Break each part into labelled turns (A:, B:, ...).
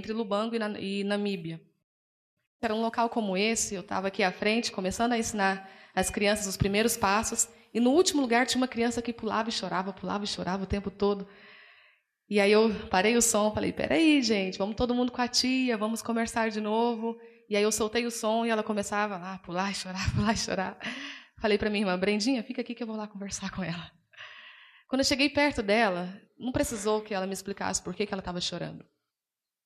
A: Entre Lubango e Namíbia. Era um local como esse, eu estava aqui à frente, começando a ensinar as crianças os primeiros passos, e no último lugar tinha uma criança que pulava e chorava, pulava e chorava o tempo todo. E aí eu parei o som, falei: peraí, gente, vamos todo mundo com a tia, vamos conversar de novo. E aí eu soltei o som e ela começava a pular e chorar, pular e chorar. Falei para minha irmã: Brendinha, fica aqui que eu vou lá conversar com ela. Quando eu cheguei perto dela, não precisou que ela me explicasse por que, que ela estava chorando.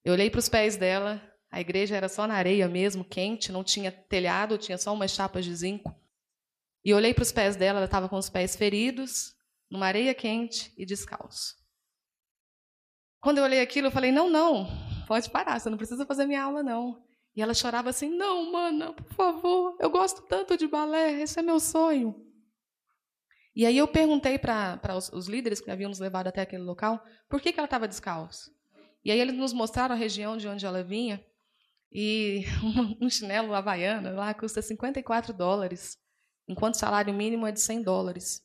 A: Eu olhei para os pés dela, a igreja era só na areia mesmo, quente, não tinha telhado, tinha só umas chapas de zinco. E olhei para os pés dela, ela estava com os pés feridos, numa areia quente e descalço. Quando eu olhei aquilo, eu falei: não, não, pode parar, você não precisa fazer minha aula, não. E ela chorava assim: não, mana, por favor, eu gosto tanto de balé, esse é meu sonho. E aí eu perguntei para os, os, líderes que haviam nos levado até aquele local por que, que ela estava descalço. E aí eles nos mostraram a região de onde ela vinha, e um chinelo havaiano lá custa 54 dólares, enquanto o salário mínimo é de 100 dólares.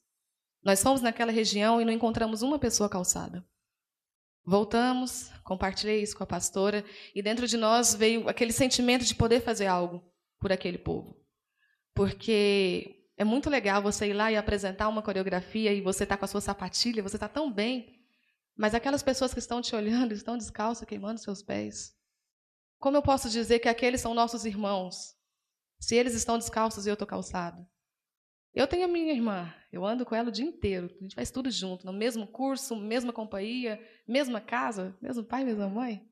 A: Nós fomos naquela região e não encontramos uma pessoa calçada. Voltamos, compartilhei isso com a pastora, e dentro de nós veio aquele sentimento de poder fazer algo por aquele povo. Porque é muito legal você ir lá e apresentar uma coreografia e você está com a sua sapatilha, você está tão bem, mas aquelas pessoas que estão te olhando estão descalças, queimando seus pés. Como eu posso dizer que aqueles são nossos irmãos, se eles estão descalços e eu estou calçado? Eu tenho a minha irmã, eu ando com ela o dia inteiro, a gente faz tudo junto, no mesmo curso, mesma companhia, mesma casa, mesmo pai, mesma mãe.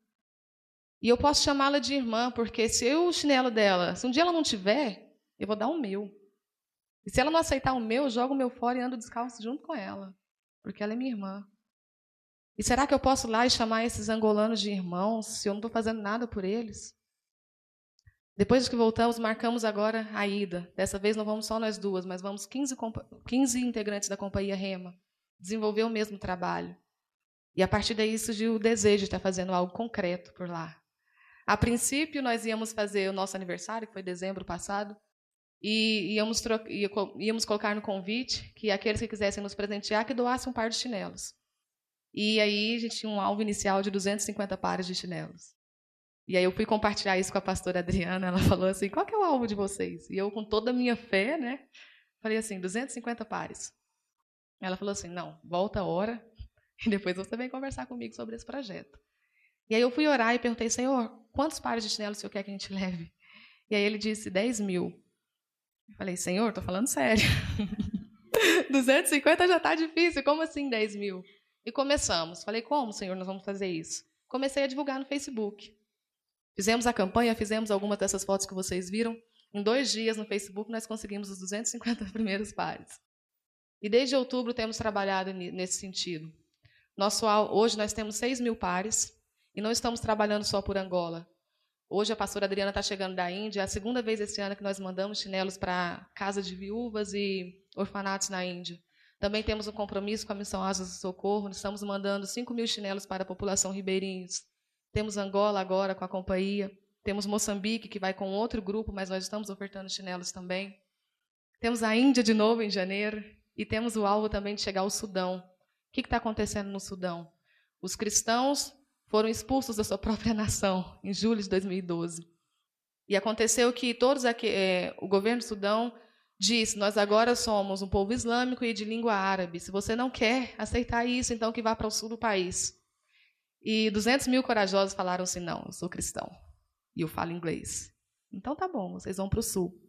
A: E eu posso chamá-la de irmã, porque se eu o chinelo dela, se um dia ela não tiver, eu vou dar o meu. E se ela não aceitar o meu, eu jogo o meu fora e ando descalço junto com ela, porque ela é minha irmã. E será que eu posso lá e chamar esses angolanos de irmãos se eu não estou fazendo nada por eles? Depois que voltamos, marcamos agora a ida. Dessa vez não vamos só nós duas, mas vamos 15, 15 integrantes da companhia Rema desenvolver o mesmo trabalho. E a partir daí surgiu o desejo de estar fazendo algo concreto por lá. A princípio, nós íamos fazer o nosso aniversário, que foi dezembro passado, e íamos, íamos colocar no convite que aqueles que quisessem nos presentear que doassem um par de chinelos. E aí a gente tinha um alvo inicial de 250 pares de chinelos. E aí eu fui compartilhar isso com a pastora Adriana, ela falou assim, qual que é o alvo de vocês? E eu, com toda a minha fé, né, falei assim, 250 pares. Ela falou assim, não, volta a hora e depois você vem conversar comigo sobre esse projeto. E aí eu fui orar e perguntei, Senhor, quantos pares de chinelos o Senhor quer que a gente leve? E aí ele disse, 10 mil. Eu falei, Senhor, estou falando sério. 250 já está difícil, como assim 10 mil? E começamos. Falei, como, Senhor, nós vamos fazer isso? Comecei a divulgar no Facebook. Fizemos a campanha, fizemos algumas dessas fotos que vocês viram. Em dois dias no Facebook, nós conseguimos os 250 primeiros pares. E desde outubro temos trabalhado nesse sentido. Nosso, hoje nós temos 6 mil pares e não estamos trabalhando só por Angola. Hoje a pastora Adriana está chegando da Índia. É a segunda vez esse ano que nós mandamos chinelos para casa de viúvas e orfanatos na Índia. Também temos um compromisso com a Missão Asas do Socorro. Estamos mandando 5 mil chinelos para a população ribeirinhos. Temos Angola agora com a companhia. Temos Moçambique, que vai com outro grupo, mas nós estamos ofertando chinelos também. Temos a Índia de novo em janeiro. E temos o alvo também de chegar ao Sudão. O que está acontecendo no Sudão? Os cristãos foram expulsos da sua própria nação em julho de 2012. E aconteceu que todos aqui, é, o governo do Sudão disse: Nós agora somos um povo islâmico e de língua árabe. Se você não quer aceitar isso, então que vá para o sul do país. E 200 mil corajosos falaram assim: Não, eu sou cristão e eu falo inglês. Então tá bom, vocês vão para o sul.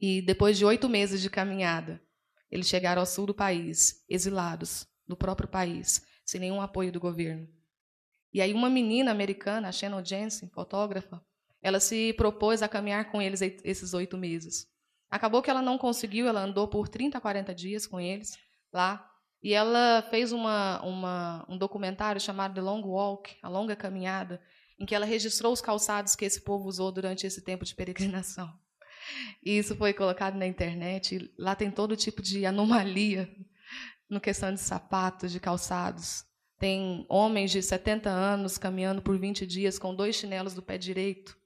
A: E depois de oito meses de caminhada, eles chegaram ao sul do país, exilados, no próprio país, sem nenhum apoio do governo. E aí uma menina americana, a Shannon Jensen, fotógrafa, ela se propôs a caminhar com eles esses oito meses. Acabou que ela não conseguiu, ela andou por 30, 40 dias com eles lá. E ela fez uma, uma, um documentário chamado The Long Walk, A Longa Caminhada, em que ela registrou os calçados que esse povo usou durante esse tempo de peregrinação. E isso foi colocado na internet. Lá tem todo tipo de anomalia no questão de sapatos, de calçados. Tem homens de 70 anos caminhando por 20 dias com dois chinelos do pé direito.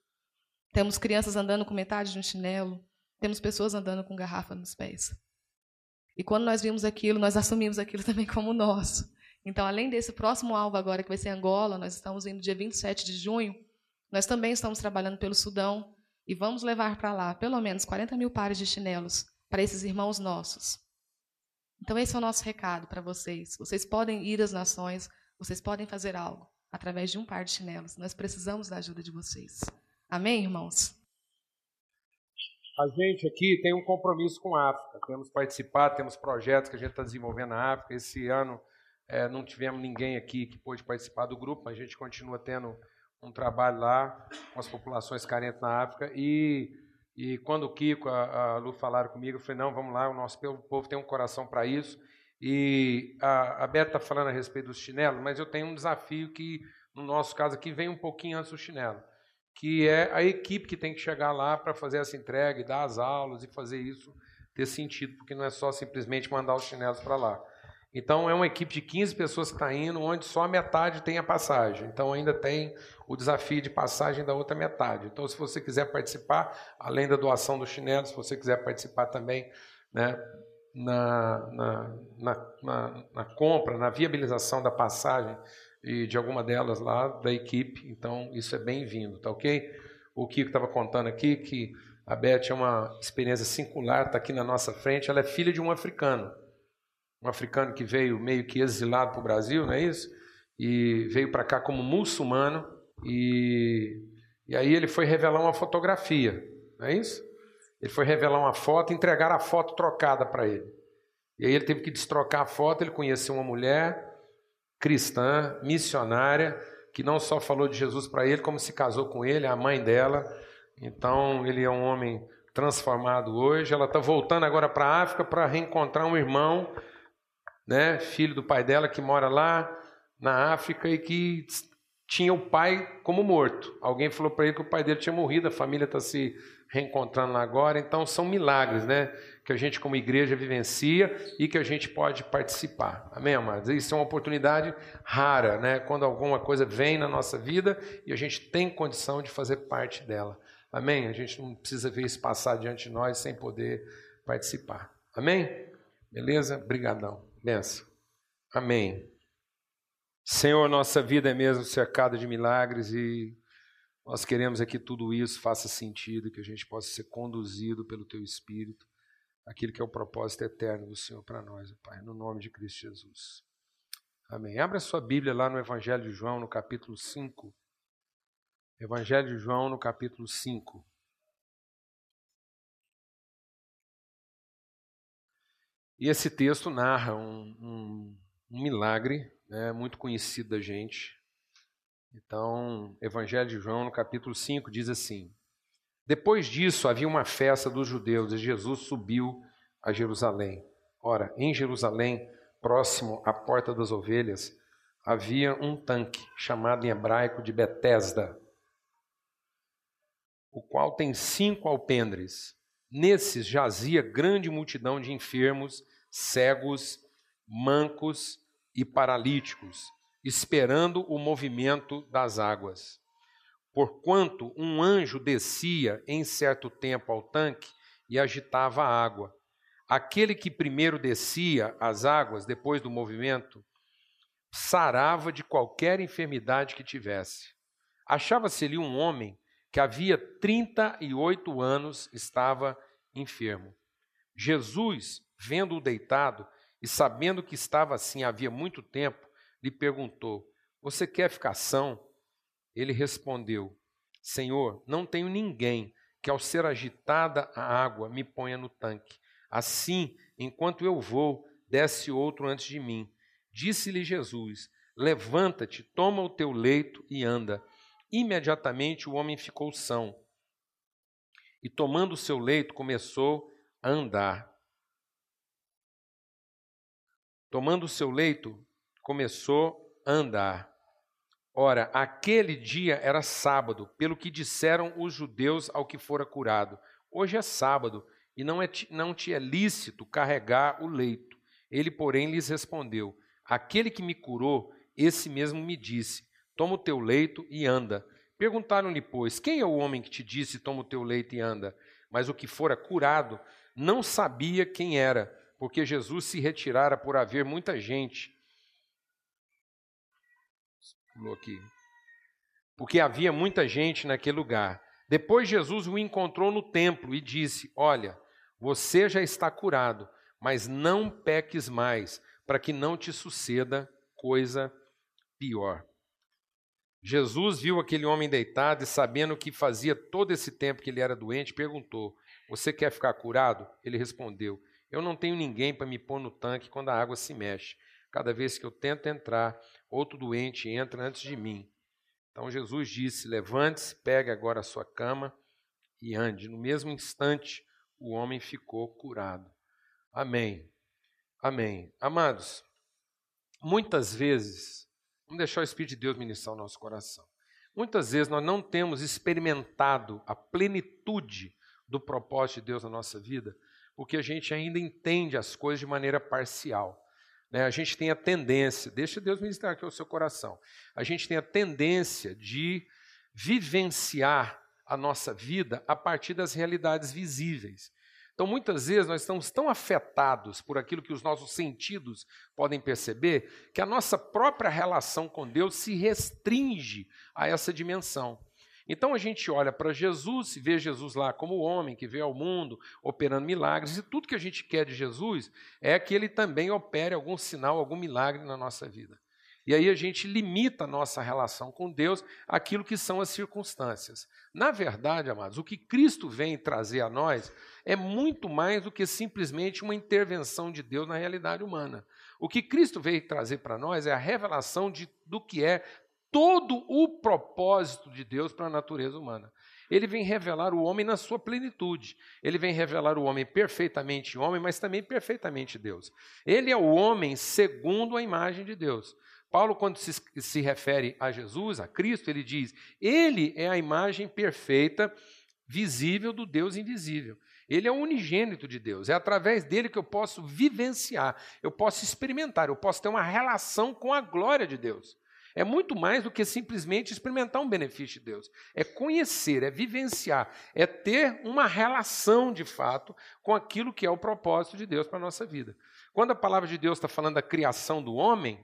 A: Temos crianças andando com metade de um chinelo. Temos pessoas andando com garrafa nos pés. E quando nós vimos aquilo, nós assumimos aquilo também como nosso. Então, além desse próximo alvo agora, que vai ser Angola, nós estamos indo dia 27 de junho, nós também estamos trabalhando pelo Sudão e vamos levar para lá pelo menos 40 mil pares de chinelos para esses irmãos nossos. Então, esse é o nosso recado para vocês. Vocês podem ir às nações, vocês podem fazer algo através de um par de chinelos. Nós precisamos da ajuda de vocês. Amém, irmãos?
B: A gente aqui tem um compromisso com a África. Temos participado, temos projetos que a gente está desenvolvendo na África. Esse ano é, não tivemos ninguém aqui que pôde participar do grupo, mas a gente continua tendo um trabalho lá com as populações carentes na África. E, e quando o Kiko, a, a Lu falaram comigo, eu falei: não, vamos lá, o nosso povo tem um coração para isso. E a, a está falando a respeito dos chinelos, mas eu tenho um desafio que, no nosso caso aqui, vem um pouquinho antes do chinelo, que é a equipe que tem que chegar lá para fazer essa entrega e dar as aulas e fazer isso ter sentido, porque não é só simplesmente mandar os chinelos para lá. Então, é uma equipe de 15 pessoas que está indo, onde só metade tem a passagem. Então, ainda tem o desafio de passagem da outra metade. Então, se você quiser participar, além da doação do chinelo, se você quiser participar também né, na, na, na, na, compra, na viabilização da passagem e de alguma delas lá da equipe. Então, isso é bem-vindo, tá ok? O Kiko estava contando aqui que a Beth é uma experiência singular, está aqui na nossa frente. Ela é filha de um africano, um africano que veio meio que exilado para o Brasil, não é isso? E veio para cá como muçulmano e, e aí ele foi revelar uma fotografia, não é isso? Ele foi revelar uma foto, entregar a foto trocada para ele. E aí ele teve que destrocar a foto, ele conheceu uma mulher cristã, missionária, que não só falou de Jesus para ele, como se casou com ele, a mãe dela. Então ele é um homem transformado hoje. Ela está voltando agora para a África para reencontrar um irmão, né, filho do pai dela, que mora lá na África e que tinha o pai como morto. Alguém falou para ele que o pai dele tinha morrido, a família está se reencontrando lá agora. Então são milagres, né? Que a gente, como igreja, vivencia e que a gente pode participar. Amém, amados? Isso é uma oportunidade rara, né? Quando alguma coisa vem na nossa vida e a gente tem condição de fazer parte dela. Amém? A gente não precisa ver isso passar diante de nós sem poder participar. Amém? Beleza? Brigadão. Benção. Amém. Senhor, nossa vida é mesmo cercada de milagres e nós queremos é que tudo isso faça sentido, que a gente possa ser conduzido pelo Teu Espírito, aquilo que é o propósito eterno do Senhor para nós, Pai, no nome de Cristo Jesus. Amém. Abra sua Bíblia lá no Evangelho de João, no capítulo 5. Evangelho de João, no capítulo 5. E esse texto narra um, um, um milagre né, muito conhecido da gente. Então, Evangelho de João, no capítulo 5, diz assim: Depois disso havia uma festa dos judeus e Jesus subiu a Jerusalém. Ora, em Jerusalém, próximo à porta das ovelhas, havia um tanque chamado em hebraico de Betesda, o qual tem cinco alpendres. Nesses jazia grande multidão de enfermos, cegos, mancos e paralíticos, esperando o movimento das águas. Porquanto um anjo descia em certo tempo ao tanque e agitava a água. Aquele que primeiro descia as águas, depois do movimento, sarava de qualquer enfermidade que tivesse. Achava-se ali um homem que havia 38 anos estava enfermo. Jesus, vendo-o deitado, e sabendo que estava assim havia muito tempo, lhe perguntou: Você quer ficar são? Ele respondeu: Senhor, não tenho ninguém que ao ser agitada a água me ponha no tanque. Assim, enquanto eu vou, desce outro antes de mim. Disse-lhe Jesus: Levanta-te, toma o teu leito e anda. Imediatamente o homem ficou são. E tomando o seu leito, começou a andar. Tomando o seu leito, começou a andar. Ora, aquele dia era sábado, pelo que disseram os judeus ao que fora curado. Hoje é sábado, e não, é, não te é lícito carregar o leito. Ele, porém, lhes respondeu: Aquele que me curou, esse mesmo me disse: Toma o teu leito e anda. Perguntaram-lhe, pois, quem é o homem que te disse: Toma o teu leito e anda? Mas o que fora curado não sabia quem era porque Jesus se retirara por haver muita gente. Pulou aqui. Porque havia muita gente naquele lugar. Depois Jesus o encontrou no templo e disse: Olha, você já está curado, mas não peques mais, para que não te suceda coisa pior. Jesus viu aquele homem deitado e, sabendo que fazia todo esse tempo que ele era doente, perguntou: Você quer ficar curado? Ele respondeu: Eu não tenho ninguém para me pôr no tanque quando a água se mexe. Cada vez que eu tento entrar, outro doente entra antes de mim. Então Jesus disse: Levante-se, pegue agora a sua cama e ande. No mesmo instante, o homem ficou curado. Amém. Amém. Amados, muitas vezes, vamos deixar o Espírito de Deus ministrar o nosso coração. Muitas vezes nós não temos experimentado a plenitude do propósito de Deus na nossa vida, porque a gente ainda entende as coisas de maneira parcial. Né? A gente tem a tendência, deixa Deus ministrar aqui o seu coração, a gente tem a tendência de vivenciar a nossa vida a partir das realidades visíveis. Então, muitas vezes, nós estamos tão afetados por aquilo que os nossos sentidos podem perceber, que a nossa própria relação com Deus se restringe a essa dimensão. Então a gente olha para Jesus vê Jesus lá como homem que veio ao mundo operando milagres, e tudo que a gente quer de Jesus é que ele também opere algum sinal, algum milagre na nossa vida. E aí a gente limita a nossa relação com Deus àquilo que são as circunstâncias. Na verdade, amados, o que Cristo vem trazer a nós é muito mais do que simplesmente uma intervenção de Deus na realidade humana. O que Cristo veio trazer para nós é a revelação de, do que é todo o propósito de Deus para a natureza humana. Ele vem revelar o homem na sua plenitude. Ele vem revelar o homem perfeitamente homem, mas também perfeitamente Deus. Ele é o homem segundo a imagem de Deus. Paulo, quando se, se refere a Jesus, a Cristo, ele diz: Ele é a imagem perfeita, visível do Deus invisível. Ele é o unigênito de Deus. É através dele que eu posso vivenciar, eu posso experimentar, eu posso ter uma relação com a glória de Deus. É muito mais do que simplesmente experimentar um benefício de Deus. É conhecer, é vivenciar, é ter uma relação de fato com aquilo que é o propósito de Deus para a nossa vida. Quando a palavra de Deus está falando da criação do homem,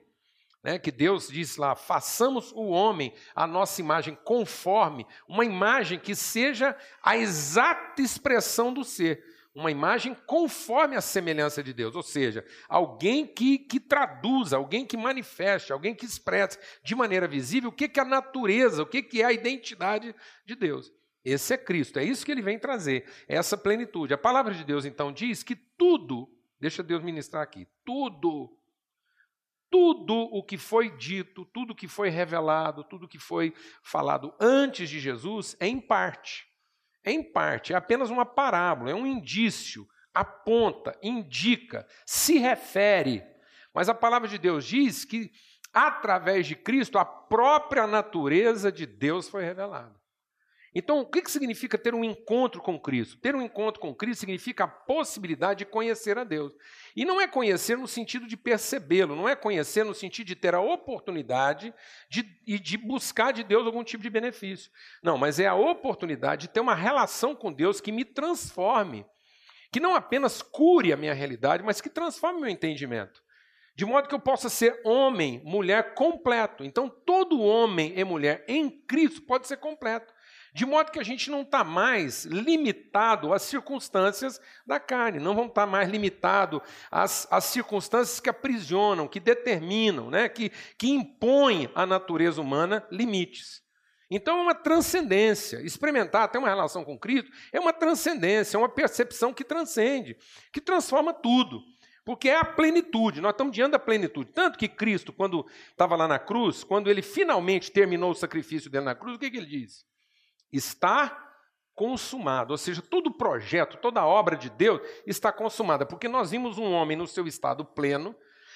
B: né, que Deus diz lá, façamos o homem a nossa imagem conforme, uma imagem que seja a exata expressão do ser, uma imagem conforme a semelhança de Deus, ou seja, alguém que, que traduza, alguém que manifeste, alguém que expresse de maneira visível o que, que é a natureza, o que, que é a identidade de Deus. Esse é Cristo, é isso que ele vem trazer, essa plenitude. A palavra de Deus então diz que tudo, deixa Deus ministrar aqui, tudo tudo o que foi dito, tudo o que foi revelado, tudo o que foi falado antes de Jesus é em parte. Em parte, é apenas uma parábola, é um indício, aponta, indica, se refere. Mas a palavra de Deus diz que, através de Cristo, a própria natureza de Deus foi revelada. Então, o que significa ter um encontro com Cristo? Ter um encontro com Cristo significa a possibilidade de conhecer a Deus. E não é conhecer no sentido de percebê-lo, não é conhecer no sentido de ter a oportunidade de, de buscar de Deus algum tipo de benefício. Não, mas é a oportunidade de ter uma relação com Deus que me transforme, que não apenas cure a minha realidade, mas que transforme o meu entendimento. De modo que eu possa ser homem, mulher completo. Então, todo homem e mulher em Cristo pode ser completo. De modo que a gente não está mais limitado às circunstâncias da carne, não vão estar tá mais limitado às, às circunstâncias que aprisionam, que determinam, né, que, que impõem à natureza humana limites. Então é uma transcendência. Experimentar, ter uma relação com Cristo, é uma transcendência, é uma percepção que transcende, que transforma tudo. Porque é a plenitude, nós estamos diante da plenitude. Tanto que Cristo, quando estava lá na cruz, quando ele finalmente terminou o sacrifício dele na cruz, o que, que ele disse? Está consumado, ou seja, todo projeto, toda obra de Deus está consumada, porque nós vimos um homem no seu estado pleno,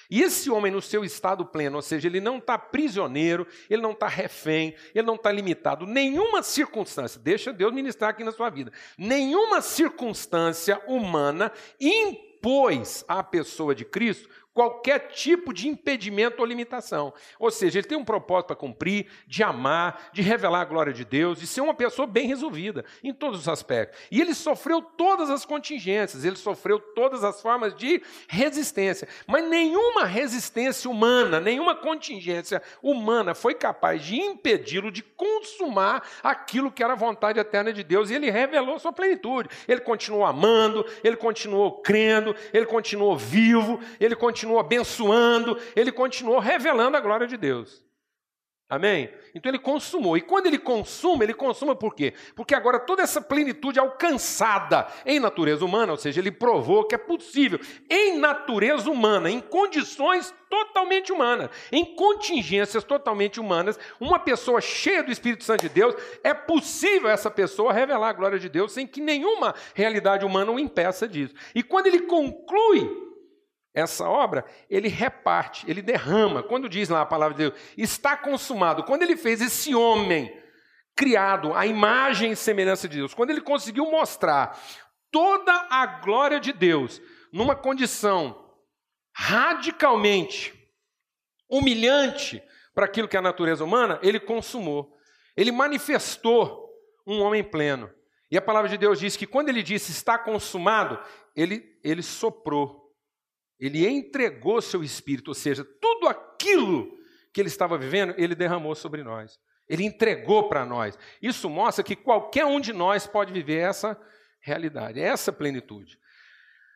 B: e esse homem no seu estado pleno, ou seja, ele não está prisioneiro, ele não está refém, ele não está limitado, nenhuma circunstância, deixa Deus ministrar aqui na sua vida, nenhuma circunstância humana impôs à pessoa de Cristo qualquer tipo de impedimento ou limitação. Ou seja, ele tem um propósito para cumprir, de amar, de revelar a glória de Deus, de ser uma pessoa bem resolvida em todos os aspectos. E ele sofreu todas as contingências, ele sofreu todas as formas de resistência. Mas nenhuma resistência humana, nenhuma contingência humana foi capaz de impedi-lo de consumar aquilo que era a vontade eterna de Deus. E ele revelou sua plenitude. Ele continuou amando, ele continuou crendo, ele continuou vivo, ele continuou continuou abençoando, ele continuou revelando a glória de Deus. Amém? Então ele consumou. E quando ele consuma, ele consuma por quê? Porque agora toda essa plenitude alcançada em natureza humana, ou seja, ele provou que é possível, em natureza humana, em condições totalmente humanas, em contingências totalmente humanas, uma pessoa cheia do Espírito Santo de Deus, é possível essa pessoa revelar a glória de Deus sem que nenhuma realidade humana o impeça disso. E quando ele conclui essa obra, ele reparte, ele derrama. Quando diz lá a palavra de Deus, está consumado. Quando ele fez esse homem criado à imagem e semelhança de Deus, quando ele conseguiu mostrar toda a glória de Deus numa condição radicalmente humilhante para aquilo que é a natureza humana, ele consumou. Ele manifestou um homem pleno. E a palavra de Deus diz que quando ele disse está consumado, ele, ele soprou ele entregou seu espírito, ou seja, tudo aquilo que ele estava vivendo, ele derramou sobre nós. Ele entregou para nós. Isso mostra que qualquer um de nós pode viver essa realidade, essa plenitude.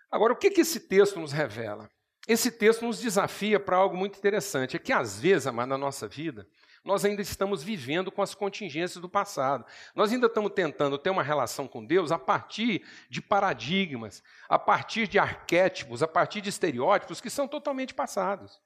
B: Agora, o que, que esse texto nos revela? Esse texto nos desafia para algo muito interessante. É que, às vezes, amado, na nossa vida, nós ainda estamos vivendo com as contingências do passado. Nós ainda estamos tentando ter uma relação com Deus a partir de paradigmas, a partir de arquétipos, a partir de estereótipos que são totalmente passados.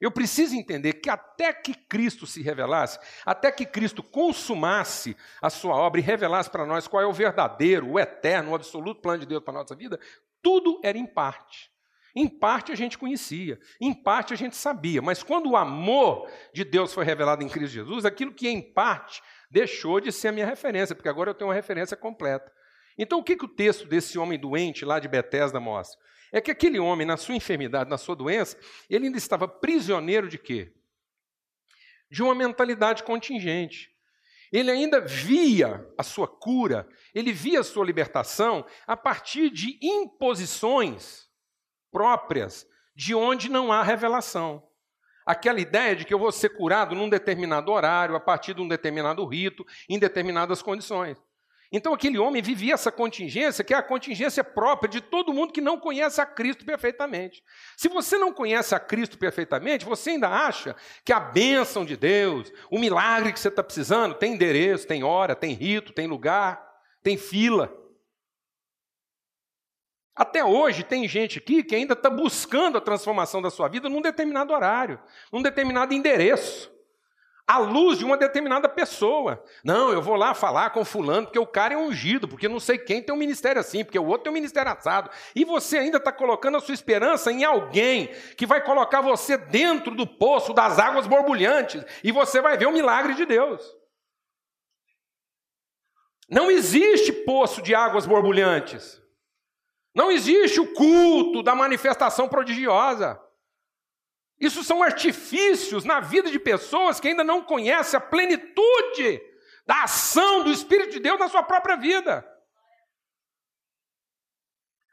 B: Eu preciso entender que até que Cristo se revelasse, até que Cristo consumasse a sua obra e revelasse para nós qual é o verdadeiro, o eterno, o absoluto plano de Deus para a nossa vida, tudo era em parte. Em parte a gente conhecia, em parte a gente sabia, mas quando o amor de Deus foi revelado em Cristo Jesus, aquilo que em parte deixou de ser a minha referência, porque agora eu tenho uma referência completa. Então, o que, que o texto desse homem doente lá de Betesda mostra? É que aquele homem, na sua enfermidade, na sua doença, ele ainda estava prisioneiro de quê? De uma mentalidade contingente. Ele ainda via a sua cura, ele via a sua libertação a partir de imposições próprias de onde não há revelação. Aquela ideia de que eu vou ser curado num determinado horário, a partir de um determinado rito, em determinadas condições. Então aquele homem vivia essa contingência, que é a contingência própria de todo mundo que não conhece a Cristo perfeitamente. Se você não conhece a Cristo perfeitamente, você ainda acha que a bênção de Deus, o milagre que você está precisando, tem endereço, tem hora, tem rito, tem lugar, tem fila. Até hoje tem gente aqui que ainda está buscando a transformação da sua vida num determinado horário, num determinado endereço, à luz de uma determinada pessoa. Não, eu vou lá falar com fulano porque o cara é ungido, porque não sei quem tem um ministério assim, porque o outro tem um ministério assado. E você ainda está colocando a sua esperança em alguém que vai colocar você dentro do poço das águas borbulhantes e você vai ver o milagre de Deus. Não existe poço de águas borbulhantes. Não existe o culto da manifestação prodigiosa. Isso são artifícios na vida de pessoas que ainda não conhecem a plenitude da ação do Espírito de Deus na sua própria vida.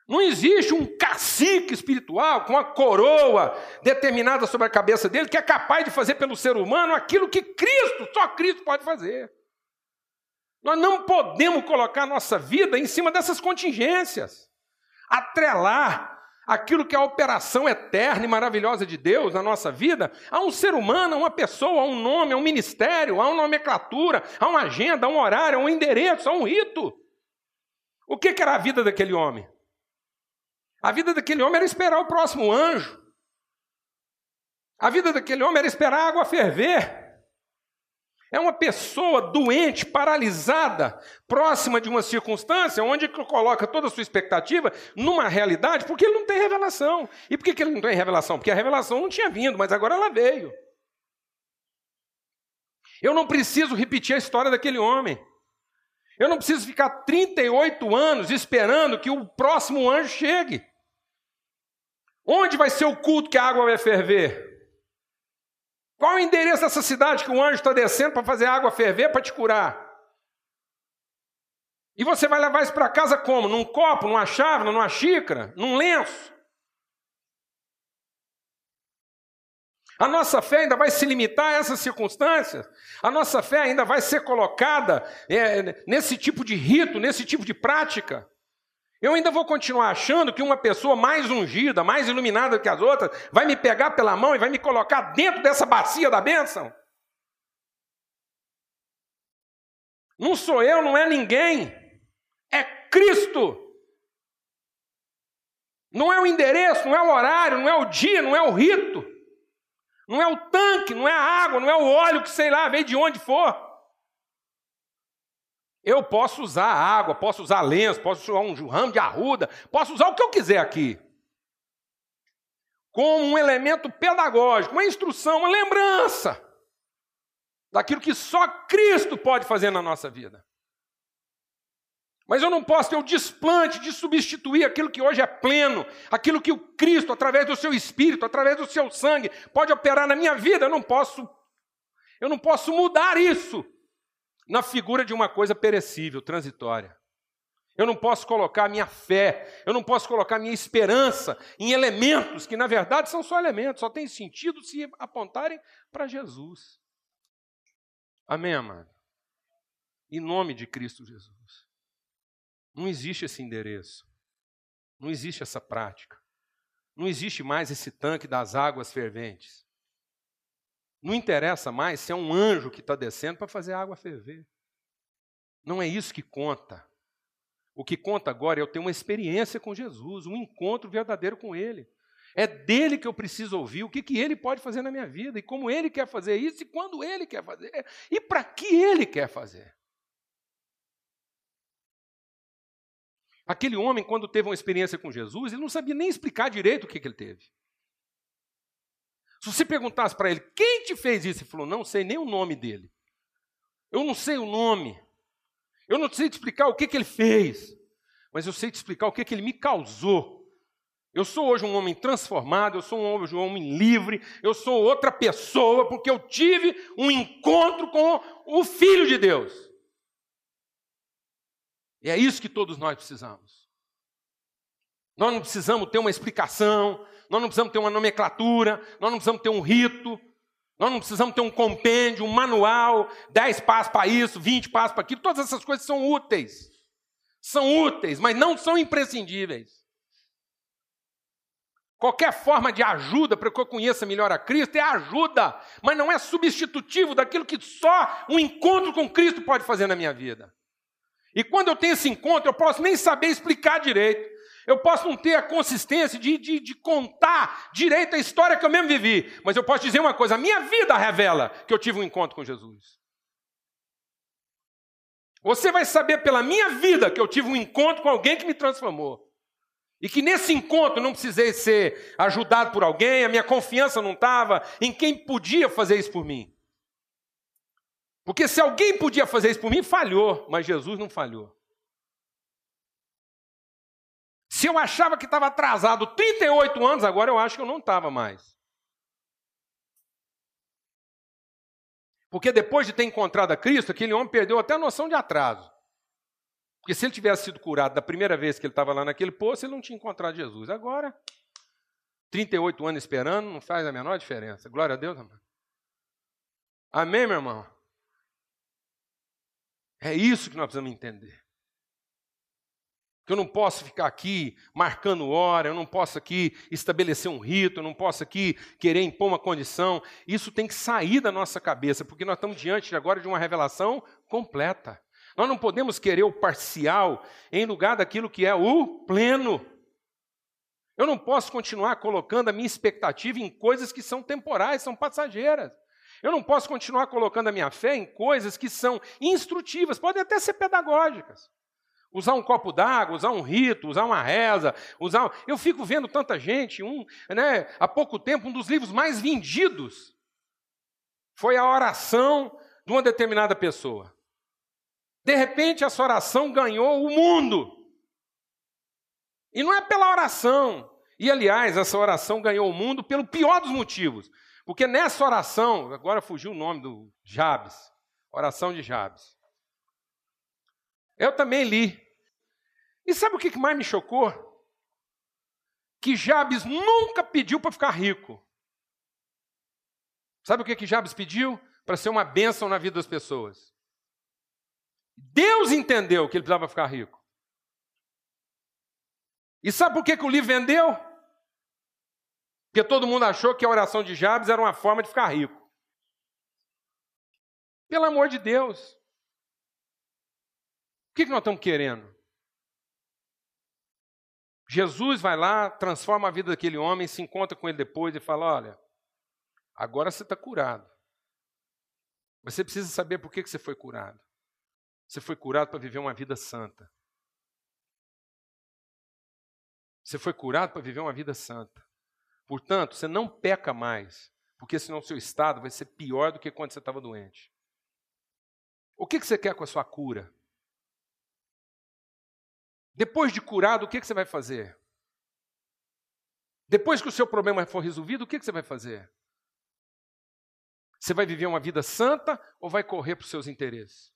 B: Não existe um cacique espiritual com uma coroa determinada sobre a cabeça dele que é capaz de fazer pelo ser humano aquilo que Cristo, só Cristo pode fazer. Nós não podemos colocar nossa vida em cima dessas contingências atrelar aquilo que é a operação eterna e maravilhosa de Deus na nossa vida a um ser humano, a uma pessoa, a um nome, a um ministério, a uma nomenclatura, a uma agenda, a um horário, a um endereço, a um rito. O que era a vida daquele homem? A vida daquele homem era esperar o próximo anjo. A vida daquele homem era esperar a água ferver. É uma pessoa doente, paralisada, próxima de uma circunstância onde coloca toda a sua expectativa numa realidade, porque ele não tem revelação. E por que ele não tem revelação? Porque a revelação não tinha vindo, mas agora ela veio. Eu não preciso repetir a história daquele homem. Eu não preciso ficar 38 anos esperando que o próximo anjo chegue. Onde vai ser o culto que a água vai ferver? Qual o endereço dessa cidade que o anjo está descendo para fazer água ferver para te curar? E você vai levar isso para casa como? Num copo, numa chávena, numa xícara, num lenço? A nossa fé ainda vai se limitar a essas circunstâncias? A nossa fé ainda vai ser colocada é, nesse tipo de rito, nesse tipo de prática? Eu ainda vou continuar achando que uma pessoa mais ungida, mais iluminada que as outras, vai me pegar pela mão e vai me colocar dentro dessa bacia da bênção? Não sou eu, não é ninguém. É Cristo. Não é o endereço, não é o horário, não é o dia, não é o rito. Não é o tanque, não é a água, não é o óleo que sei lá, veio de onde for. Eu posso usar água, posso usar lenço, posso usar um ramo de arruda, posso usar o que eu quiser aqui. Como um elemento pedagógico, uma instrução, uma lembrança daquilo que só Cristo pode fazer na nossa vida. Mas eu não posso ter o desplante de substituir aquilo que hoje é pleno, aquilo que o Cristo, através do seu espírito, através do seu sangue, pode operar na minha vida. Eu não posso, eu não posso mudar isso na figura de uma coisa perecível, transitória. Eu não posso colocar minha fé, eu não posso colocar minha esperança em elementos que, na verdade, são só elementos, só tem sentido se apontarem para Jesus. Amém, amado? Em nome de Cristo Jesus. Não existe esse endereço. Não existe essa prática. Não existe mais esse tanque das águas ferventes. Não interessa mais se é um anjo que está descendo para fazer a água ferver. Não é isso que conta. O que conta agora é eu ter uma experiência com Jesus, um encontro verdadeiro com Ele. É dele que eu preciso ouvir o que, que ele pode fazer na minha vida, e como ele quer fazer isso, e quando ele quer fazer, e para que ele quer fazer. Aquele homem, quando teve uma experiência com Jesus, ele não sabia nem explicar direito o que, que ele teve. Se você perguntasse para ele, quem te fez isso? Ele falou, não sei nem o nome dele. Eu não sei o nome. Eu não sei te explicar o que, que ele fez. Mas eu sei te explicar o que, que ele me causou. Eu sou hoje um homem transformado, eu sou hoje um homem livre, eu sou outra pessoa, porque eu tive um encontro com o Filho de Deus. E é isso que todos nós precisamos. Nós não precisamos ter uma explicação, nós não precisamos ter uma nomenclatura, nós não precisamos ter um rito, nós não precisamos ter um compêndio, um manual, 10 passos para isso, 20 passos para aquilo. Todas essas coisas são úteis. São úteis, mas não são imprescindíveis. Qualquer forma de ajuda para que eu conheça melhor a Cristo é ajuda, mas não é substitutivo daquilo que só um encontro com Cristo pode fazer na minha vida. E quando eu tenho esse encontro, eu posso nem saber explicar direito. Eu posso não ter a consistência de, de, de, contar direito a história que eu mesmo vivi. Mas eu posso dizer uma coisa: a minha vida revela que eu tive um encontro com Jesus. Você vai saber pela minha vida que eu tive um encontro com alguém que me transformou. E que nesse encontro não precisei ser ajudado por alguém, a minha confiança não estava em quem podia fazer isso por mim. Porque se alguém podia fazer isso por mim, falhou, mas Jesus não falhou. Se eu achava que estava atrasado 38 anos, agora eu acho que eu não estava mais. Porque depois de ter encontrado a Cristo, aquele homem perdeu até a noção de atraso. Porque se ele tivesse sido curado da primeira vez que ele estava lá naquele poço, ele não tinha encontrado Jesus. Agora, 38 anos esperando, não faz a menor diferença. Glória a Deus, amado. Amém, meu irmão? É isso que nós precisamos entender. Que eu não posso ficar aqui marcando hora, eu não posso aqui estabelecer um rito, eu não posso aqui querer impor uma condição. Isso tem que sair da nossa cabeça, porque nós estamos diante agora de uma revelação completa. Nós não podemos querer o parcial em lugar daquilo que é o pleno. Eu não posso continuar colocando a minha expectativa em coisas que são temporais, são passageiras. Eu não posso continuar colocando a minha fé em coisas que são instrutivas, podem até ser pedagógicas. Usar um copo d'água, usar um rito, usar uma reza, usar. Eu fico vendo tanta gente, um, né, há pouco tempo, um dos livros mais vendidos foi a oração de uma determinada pessoa. De repente, essa oração ganhou o mundo. E não é pela oração, E, aliás, essa oração ganhou o mundo pelo pior dos motivos. Porque nessa oração, agora fugiu o nome do Jabes, oração de Jabes. Eu também li. E sabe o que mais me chocou? Que Jabes nunca pediu para ficar rico. Sabe o que, que Jabes pediu? Para ser uma bênção na vida das pessoas. Deus entendeu que ele precisava ficar rico. E sabe por que, que o livro vendeu? Porque todo mundo achou que a oração de Jabes era uma forma de ficar rico. Pelo amor de Deus. O que, que nós estamos querendo? Jesus vai lá, transforma a vida daquele homem, se encontra com ele depois e fala: Olha, agora você está curado. Mas você precisa saber por que, que você foi curado. Você foi curado para viver uma vida santa. Você foi curado para viver uma vida santa. Portanto, você não peca mais, porque senão o seu estado vai ser pior do que quando você estava doente. O que, que você quer com a sua cura? Depois de curado, o que, você vai fazer? Depois que o seu problema for resolvido, o que você vai fazer? Você vai viver uma vida santa ou vai correr para os seus interesses?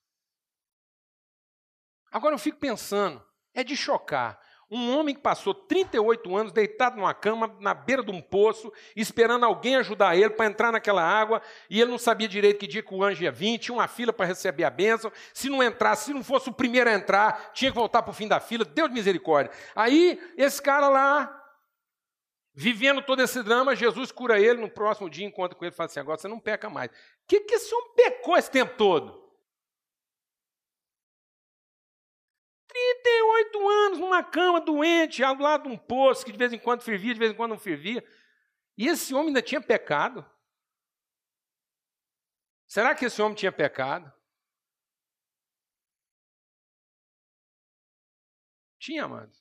B: Agora eu fico pensando, é de chocar. Um homem que passou 38 anos deitado numa cama, na beira de um poço, esperando alguém ajudar ele para entrar naquela água, e ele não sabia direito que dia que o anjo ia vir, tinha uma fila para receber a bênção. Se não entrasse, se não fosse o primeiro a entrar, tinha que voltar para o fim da fila. Deus de misericórdia. Aí, esse cara lá, vivendo todo esse drama, Jesus cura ele, no próximo dia encontra com ele e fala assim: agora você não peca mais. O que, que esse homem pecou esse tempo todo? 38 anos numa cama doente, ao lado de um poço que de vez em quando fervia, de vez em quando não fervia. E esse homem ainda tinha pecado? Será que esse homem tinha pecado? Tinha, amados.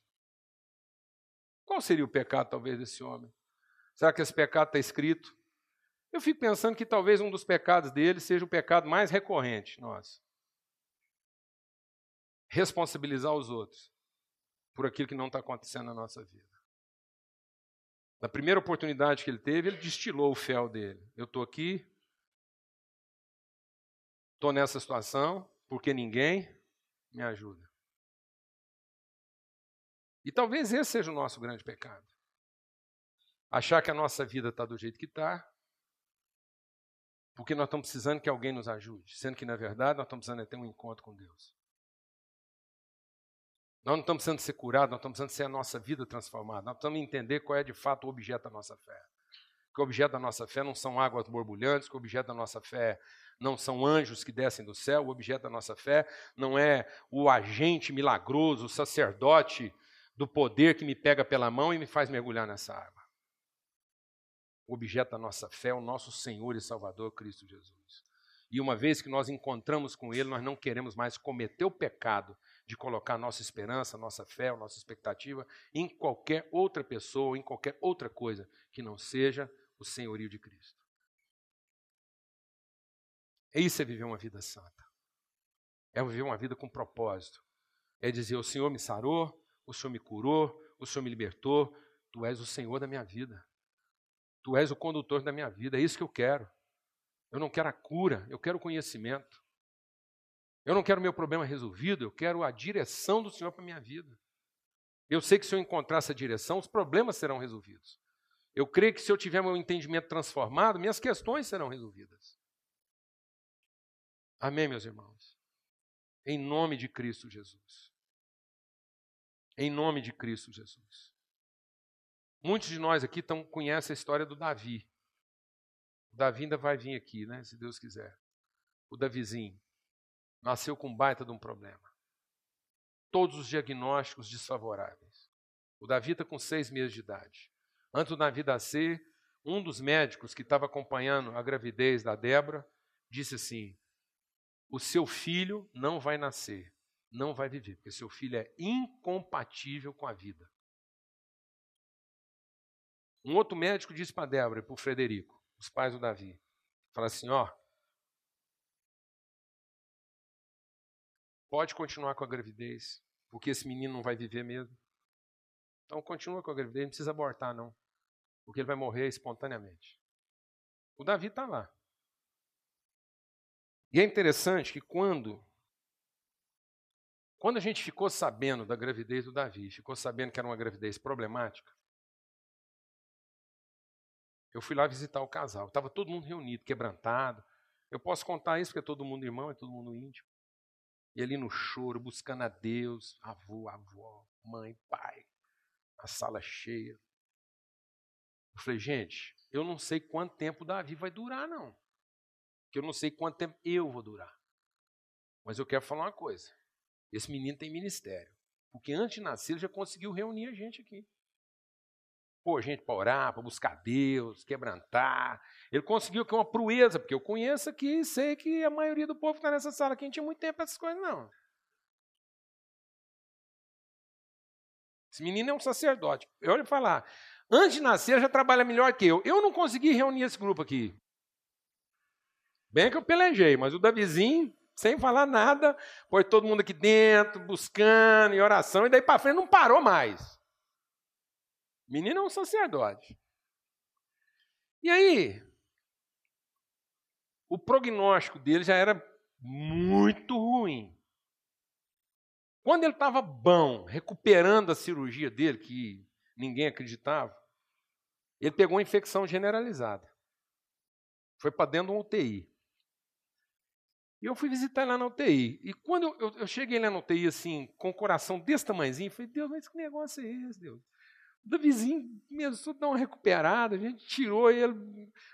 B: Qual seria o pecado, talvez, desse homem? Será que esse pecado está escrito? Eu fico pensando que talvez um dos pecados dele seja o pecado mais recorrente nosso responsabilizar os outros por aquilo que não está acontecendo na nossa vida. Na primeira oportunidade que ele teve, ele destilou o fel dele. Eu estou aqui, estou nessa situação, porque ninguém me ajuda. E talvez esse seja o nosso grande pecado. Achar que a nossa vida está do jeito que está, porque nós estamos precisando que alguém nos ajude, sendo que, na verdade, nós estamos precisando ter um encontro com Deus. Nós não estamos precisando ser curados, nós estamos precisando ser a nossa vida transformada. Nós precisamos entender qual é de fato o objeto da nossa fé. Que o objeto da nossa fé não são águas borbulhantes, que o objeto da nossa fé não são anjos que descem do céu, o objeto da nossa fé não é o agente milagroso, o sacerdote do poder que me pega pela mão e me faz mergulhar nessa água. O objeto da nossa fé é o nosso Senhor e Salvador Cristo Jesus. E uma vez que nós encontramos com Ele, nós não queremos mais cometer o pecado de colocar nossa esperança, nossa fé, nossa expectativa em qualquer outra pessoa, em qualquer outra coisa que não seja o senhorio de Cristo. É isso é viver uma vida santa. É viver uma vida com propósito. É dizer: o Senhor me sarou, o Senhor me curou, o Senhor me libertou, tu és o Senhor da minha vida. Tu és o condutor da minha vida. É isso que eu quero. Eu não quero a cura, eu quero o conhecimento. Eu não quero meu problema resolvido, eu quero a direção do Senhor para minha vida. Eu sei que se eu encontrar essa direção, os problemas serão resolvidos. Eu creio que se eu tiver meu entendimento transformado, minhas questões serão resolvidas. Amém, meus irmãos? Em nome de Cristo Jesus. Em nome de Cristo Jesus. Muitos de nós aqui tão, conhecem a história do Davi. O Davi ainda vai vir aqui, né? Se Deus quiser. O Davizinho nasceu com baita de um problema. Todos os diagnósticos desfavoráveis. O Davi está com seis meses de idade. Antes do Davi nascer, um dos médicos que estava acompanhando a gravidez da Débora disse assim: O seu filho não vai nascer, não vai viver, porque seu filho é incompatível com a vida. Um outro médico disse para Débora e para o Frederico, os pais do Davi, fala assim: ó, pode continuar com a gravidez, porque esse menino não vai viver mesmo. Então continua com a gravidez, não precisa abortar, não. Porque ele vai morrer espontaneamente. O Davi está lá. E é interessante que quando quando a gente ficou sabendo da gravidez do Davi, ficou sabendo que era uma gravidez problemática, eu fui lá visitar o casal. Estava todo mundo reunido, quebrantado. Eu posso contar isso porque é todo mundo irmão, é todo mundo íntimo. E ali no choro, buscando a Deus, avô, avó, mãe, pai, a sala cheia. Eu falei, gente, eu não sei quanto tempo Davi vai durar, não. Porque eu não sei quanto tempo eu vou durar. Mas eu quero falar uma coisa. Esse menino tem ministério. Porque antes de nascer, ele já conseguiu reunir a gente aqui. Pô, gente para orar, para buscar Deus, quebrantar. Ele conseguiu que uma proeza, porque eu conheço aqui e sei que a maioria do povo está nessa sala aqui não tinha muito tempo para essas coisas, não. Esse menino é um sacerdote. Eu olho falar, antes de nascer já trabalha melhor que eu. Eu não consegui reunir esse grupo aqui. Bem que eu pelejei, mas o Davizinho, sem falar nada, pôs todo mundo aqui dentro, buscando, em oração, e daí para frente não parou mais. Menino é um sacerdote. E aí, o prognóstico dele já era muito ruim. Quando ele estava bom, recuperando a cirurgia dele, que ninguém acreditava, ele pegou uma infecção generalizada. Foi para dentro de uma UTI. E eu fui visitar lá na UTI. E quando eu, eu, cheguei lá na UTI, assim, com o coração desse tamanhozinho, falei, Deus, mas que negócio é esse, Deus? Davizinho começou a dar uma recuperada, a gente tirou ele,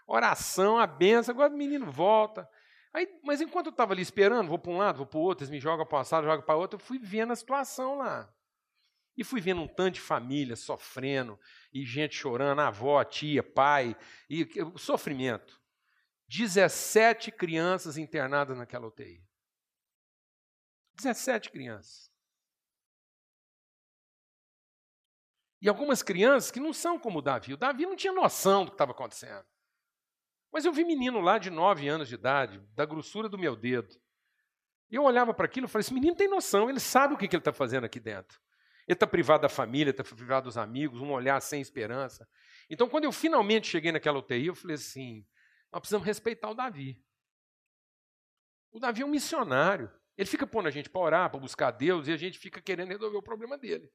B: oração, a benção, agora o menino volta. Aí, mas enquanto eu estava ali esperando, vou para um lado, vou para o outro, eles me jogam para um lado, jogam para outro, eu fui vendo a situação lá. E fui vendo um tanto de família sofrendo, e gente chorando, avó, tia, pai, e sofrimento. 17 crianças internadas naquela UTI. 17 crianças. E algumas crianças que não são como o Davi. O Davi não tinha noção do que estava acontecendo. Mas eu vi menino lá de 9 anos de idade, da grossura do meu dedo. Eu olhava para aquilo e falei: esse menino tem noção, ele sabe o que, que ele está fazendo aqui dentro. Ele está privado da família, está privado dos amigos, um olhar sem esperança. Então, quando eu finalmente cheguei naquela UTI, eu falei assim: nós precisamos respeitar o Davi. O Davi é um missionário. Ele fica pondo a gente para orar, para buscar Deus, e a gente fica querendo resolver o problema dele.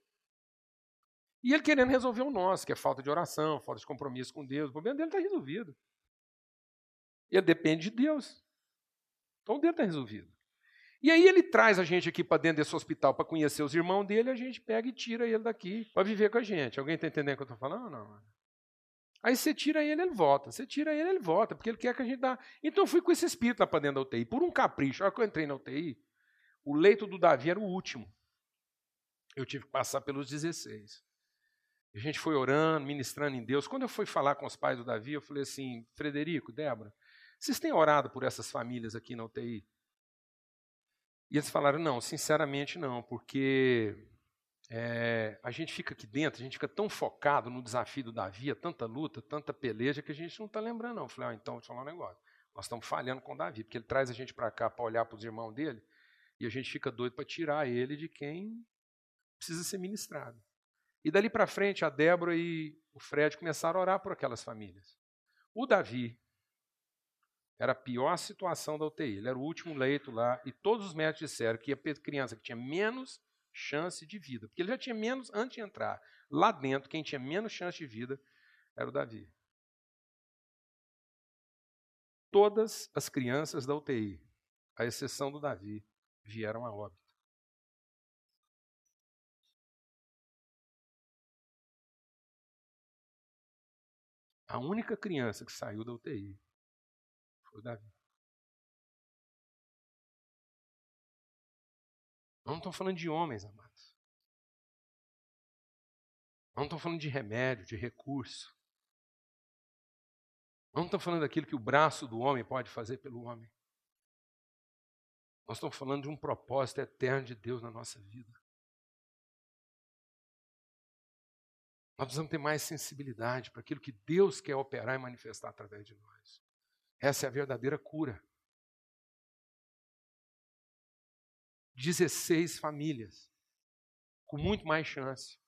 B: E ele querendo resolver o nosso, que é falta de oração, falta de compromisso com Deus. O problema dele está resolvido. Ele depende de Deus. Então o dele está resolvido. E aí ele traz a gente aqui para dentro desse hospital para conhecer os irmãos dele, a gente pega e tira ele daqui para viver com a gente. Alguém está entendendo o que eu estou falando? Não. Aí você tira ele, ele volta. Você tira ele, ele volta, porque ele quer que a gente dá. Então eu fui com esse espírito lá para dentro da UTI. Por um capricho, a hora que eu entrei na UTI, o leito do Davi era o último. Eu tive que passar pelos 16. A gente foi orando, ministrando em Deus. Quando eu fui falar com os pais do Davi, eu falei assim: Frederico, Débora, vocês têm orado por essas famílias aqui na UTI? E eles falaram: não, sinceramente não, porque é, a gente fica aqui dentro, a gente fica tão focado no desafio do Davi, é tanta luta, tanta peleja, que a gente não está lembrando, não. Eu falei: ah, então, vou te falar um negócio. Nós estamos falhando com o Davi, porque ele traz a gente para cá para olhar para os irmãos dele, e a gente fica doido para tirar ele de quem precisa ser ministrado. E dali para frente, a Débora e o Fred começaram a orar por aquelas famílias. O Davi, era a pior situação da UTI. Ele era o último leito lá e todos os médicos disseram que a criança que tinha menos chance de vida, porque ele já tinha menos antes de entrar. Lá dentro, quem tinha menos chance de vida era o Davi. Todas as crianças da UTI, à exceção do Davi, vieram a óbito. A única criança que saiu da UTI foi Davi. Não estou falando de homens, amados. Não estou falando de remédio, de recurso. Não estou falando daquilo que o braço do homem pode fazer pelo homem. Nós estamos falando de um propósito eterno de Deus na nossa vida. Nós precisamos ter mais sensibilidade para aquilo que Deus quer operar e manifestar através de nós. Essa é a verdadeira cura. 16 famílias, com muito mais chance.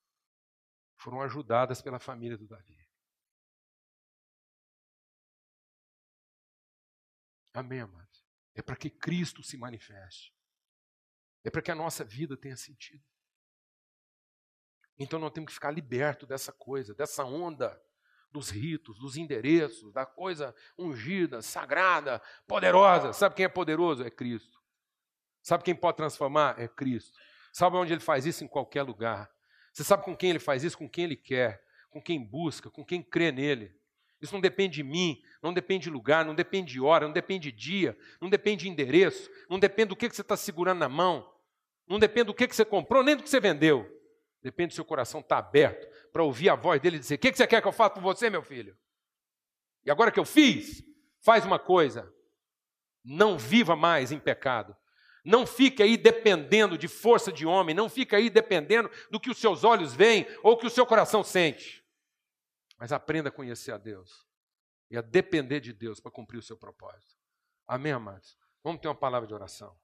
B: foram ajudadas pela família do Davi. Amém, amados? É para que Cristo se manifeste. É para que a nossa vida tenha sentido. Então nós temos que ficar liberto dessa coisa, dessa onda dos ritos, dos endereços, da coisa ungida, sagrada, poderosa. Sabe quem é poderoso? É Cristo. Sabe quem pode transformar? É Cristo. Sabe onde ele faz isso? Em qualquer lugar. Você sabe com quem ele faz isso? Com quem ele quer, com quem busca, com quem crê nele. Isso não depende de mim, não depende de lugar, não depende de hora, não depende de dia, não depende de endereço, não depende do que você está segurando na mão, não depende do que você comprou, nem do que você vendeu. Depende do seu coração estar tá aberto para ouvir a voz dele dizer: O que você quer que eu faça por você, meu filho? E agora que eu fiz, faz uma coisa: não viva mais em pecado. Não fique aí dependendo de força de homem, não fique aí dependendo do que os seus olhos veem ou que o seu coração sente. Mas aprenda a conhecer a Deus e a depender de Deus para cumprir o seu propósito. Amém, amados? Vamos ter uma palavra de oração.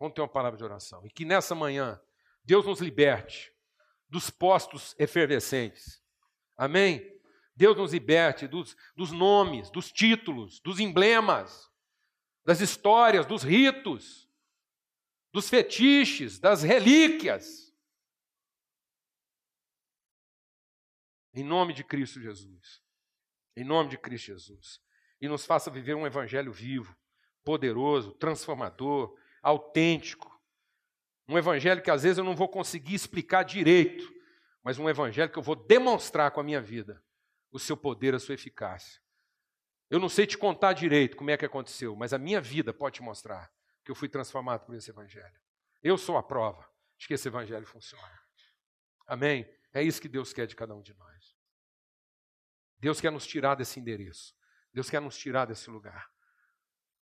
B: Vamos ter uma palavra de oração. E que nessa manhã Deus nos liberte dos postos efervescentes. Amém? Deus nos liberte dos, dos nomes, dos títulos, dos emblemas das histórias, dos ritos, dos fetiches, das relíquias. Em nome de Cristo Jesus. Em nome de Cristo Jesus. E nos faça viver um evangelho vivo, poderoso, transformador, autêntico. Um evangelho que às vezes eu não vou conseguir explicar direito, mas um evangelho que eu vou demonstrar com a minha vida o seu poder, a sua eficácia. Eu não sei te contar direito como é que aconteceu, mas a minha vida pode te mostrar que eu fui transformado por esse evangelho. Eu sou a prova de que esse evangelho funciona. Amém? É isso que Deus quer de cada um de nós. Deus quer nos tirar desse endereço. Deus quer nos tirar desse lugar.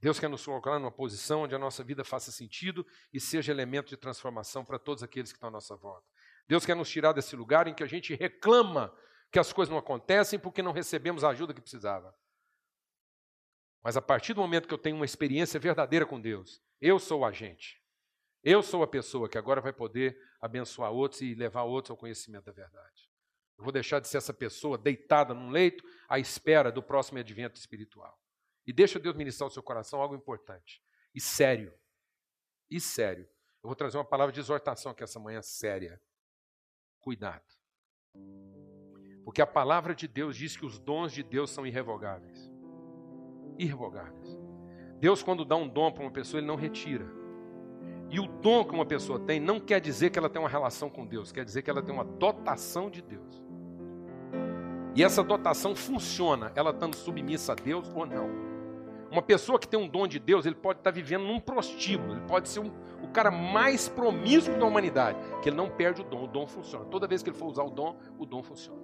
B: Deus quer nos colocar numa posição onde a nossa vida faça sentido e seja elemento de transformação para todos aqueles que estão à nossa volta. Deus quer nos tirar desse lugar em que a gente reclama que as coisas não acontecem porque não recebemos a ajuda que precisava. Mas a partir do momento que eu tenho uma experiência verdadeira com Deus, eu sou o agente. Eu sou a pessoa que agora vai poder abençoar outros e levar outros ao conhecimento da verdade. Eu vou deixar de ser essa pessoa deitada num leito à espera do próximo advento espiritual. E deixa Deus ministrar ao seu coração algo importante e sério. E sério. Eu vou trazer uma palavra de exortação aqui essa manhã séria. Cuidado. Porque a palavra de Deus diz que os dons de Deus são irrevogáveis irrevogáveis. Deus, quando dá um dom para uma pessoa, ele não retira. E o dom que uma pessoa tem não quer dizer que ela tem uma relação com Deus, quer dizer que ela tem uma dotação de Deus. E essa dotação funciona, ela estando submissa a Deus ou não. Uma pessoa que tem um dom de Deus, ele pode estar vivendo num prostíbulo, ele pode ser um, o cara mais promíscuo da humanidade, que ele não perde o dom, o dom funciona. Toda vez que ele for usar o dom, o dom funciona.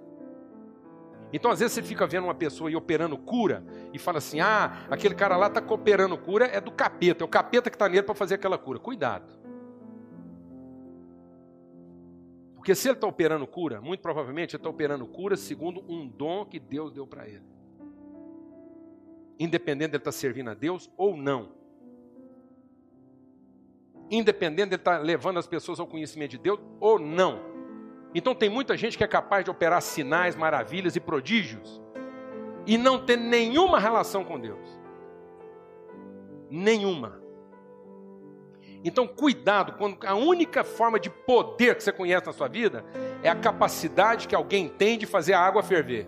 B: Então, às vezes, você fica vendo uma pessoa aí operando cura e fala assim: ah, aquele cara lá está operando cura, é do capeta, é o capeta que está nele para fazer aquela cura. Cuidado. Porque se ele está operando cura, muito provavelmente ele está operando cura segundo um dom que Deus deu para ele. Independente de ele estar tá servindo a Deus ou não. Independente de ele estar tá levando as pessoas ao conhecimento de Deus ou não. Então tem muita gente que é capaz de operar sinais, maravilhas e prodígios e não ter nenhuma relação com Deus. Nenhuma. Então, cuidado, quando a única forma de poder que você conhece na sua vida é a capacidade que alguém tem de fazer a água ferver.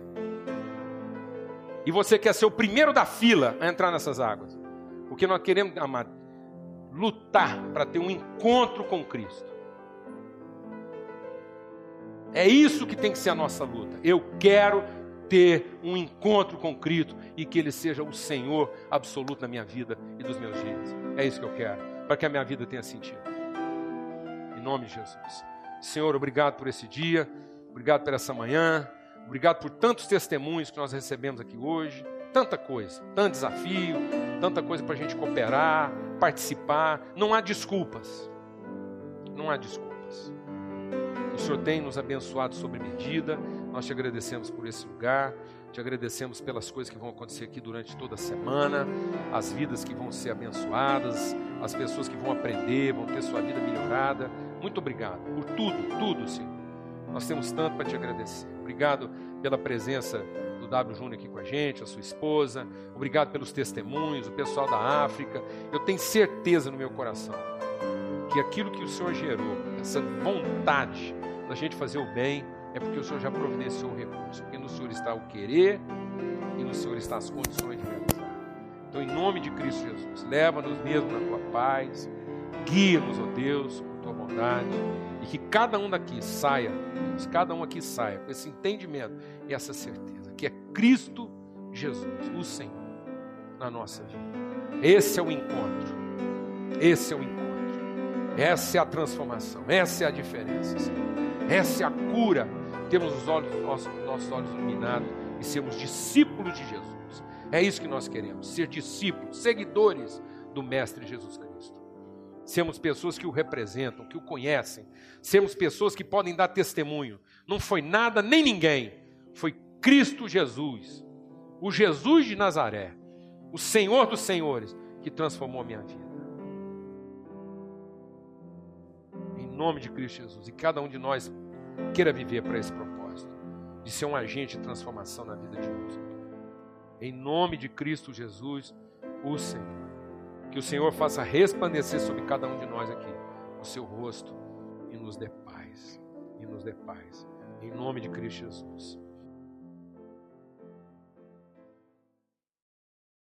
B: E você quer ser o primeiro da fila a entrar nessas águas. Porque nós queremos, amado, lutar para ter um encontro com Cristo. É isso que tem que ser a nossa luta. Eu quero ter um encontro com Cristo e que Ele seja o Senhor absoluto na minha vida e dos meus dias. É isso que eu quero, para que a minha vida tenha sentido. Em nome de Jesus. Senhor, obrigado por esse dia, obrigado por essa manhã, obrigado por tantos testemunhos que nós recebemos aqui hoje. Tanta coisa, tanto desafio, tanta coisa para a gente cooperar, participar. Não há desculpas. Não há desculpas. Senhor tem nos abençoado sobre medida. Nós te agradecemos por esse lugar, te agradecemos pelas coisas que vão acontecer aqui durante toda a semana, as vidas que vão ser abençoadas, as pessoas que vão aprender, vão ter sua vida melhorada. Muito obrigado por tudo, tudo, Senhor. Nós temos tanto para te agradecer. Obrigado pela presença do W Júnior aqui com a gente, a sua esposa. Obrigado pelos testemunhos, o pessoal da África. Eu tenho certeza no meu coração que aquilo que o Senhor gerou, essa vontade da gente fazer o bem, é porque o Senhor já providenciou o recurso. Porque no Senhor está o querer e no Senhor está as condições de realizar. Então, em nome de Cristo Jesus, leva-nos mesmo na tua paz, guia-nos, ó Deus, com tua bondade, e que cada um daqui saia, Deus, cada um aqui saia com esse entendimento e essa certeza, que é Cristo Jesus, o Senhor, na nossa vida. Esse é o encontro, esse é o encontro, essa é a transformação, essa é a diferença, Senhor. essa é a cura. Temos os olhos, nossos, nossos olhos iluminados e sermos discípulos de Jesus. É isso que nós queremos, ser discípulos, seguidores do Mestre Jesus Cristo. Sermos pessoas que o representam, que o conhecem, sermos pessoas que podem dar testemunho. Não foi nada nem ninguém, foi Cristo Jesus, o Jesus de Nazaré, o Senhor dos Senhores, que transformou a minha vida. Em nome de Cristo Jesus, e cada um de nós queira viver para esse propósito, de ser um agente de transformação na vida de outros. Em nome de Cristo Jesus, o Senhor. Que o Senhor faça resplandecer sobre cada um de nós aqui o seu rosto e nos dê paz. E nos dê paz. Em nome de Cristo Jesus.